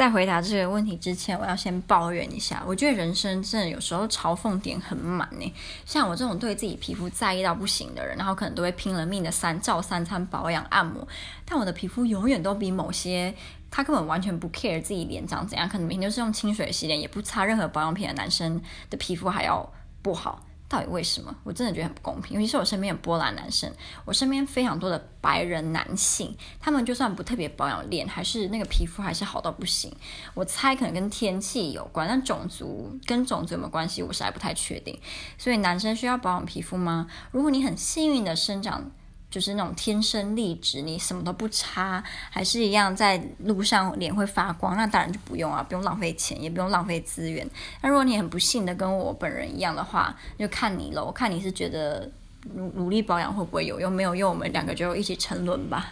在回答这个问题之前，我要先抱怨一下。我觉得人生真的有时候嘲讽点很满呢。像我这种对自己皮肤在意到不行的人，然后可能都会拼了命的三照三餐保养按摩，但我的皮肤永远都比某些他根本完全不 care 自己脸长怎样，可能每天都是用清水洗脸，也不擦任何保养品的男生的皮肤还要不好。到底为什么？我真的觉得很不公平。尤其是我身边的波兰男生，我身边非常多的白人男性，他们就算不特别保养脸，还是那个皮肤还是好到不行。我猜可能跟天气有关，但种族跟种族有没有关系，我实在不太确定。所以男生需要保养皮肤吗？如果你很幸运的生长。就是那种天生丽质，你什么都不差，还是一样在路上脸会发光，那当然就不用啊，不用浪费钱，也不用浪费资源。那如果你很不幸的跟我本人一样的话，就看你了。我看你是觉得努努力保养会不会有用？没有用，我们两个就一起沉沦吧。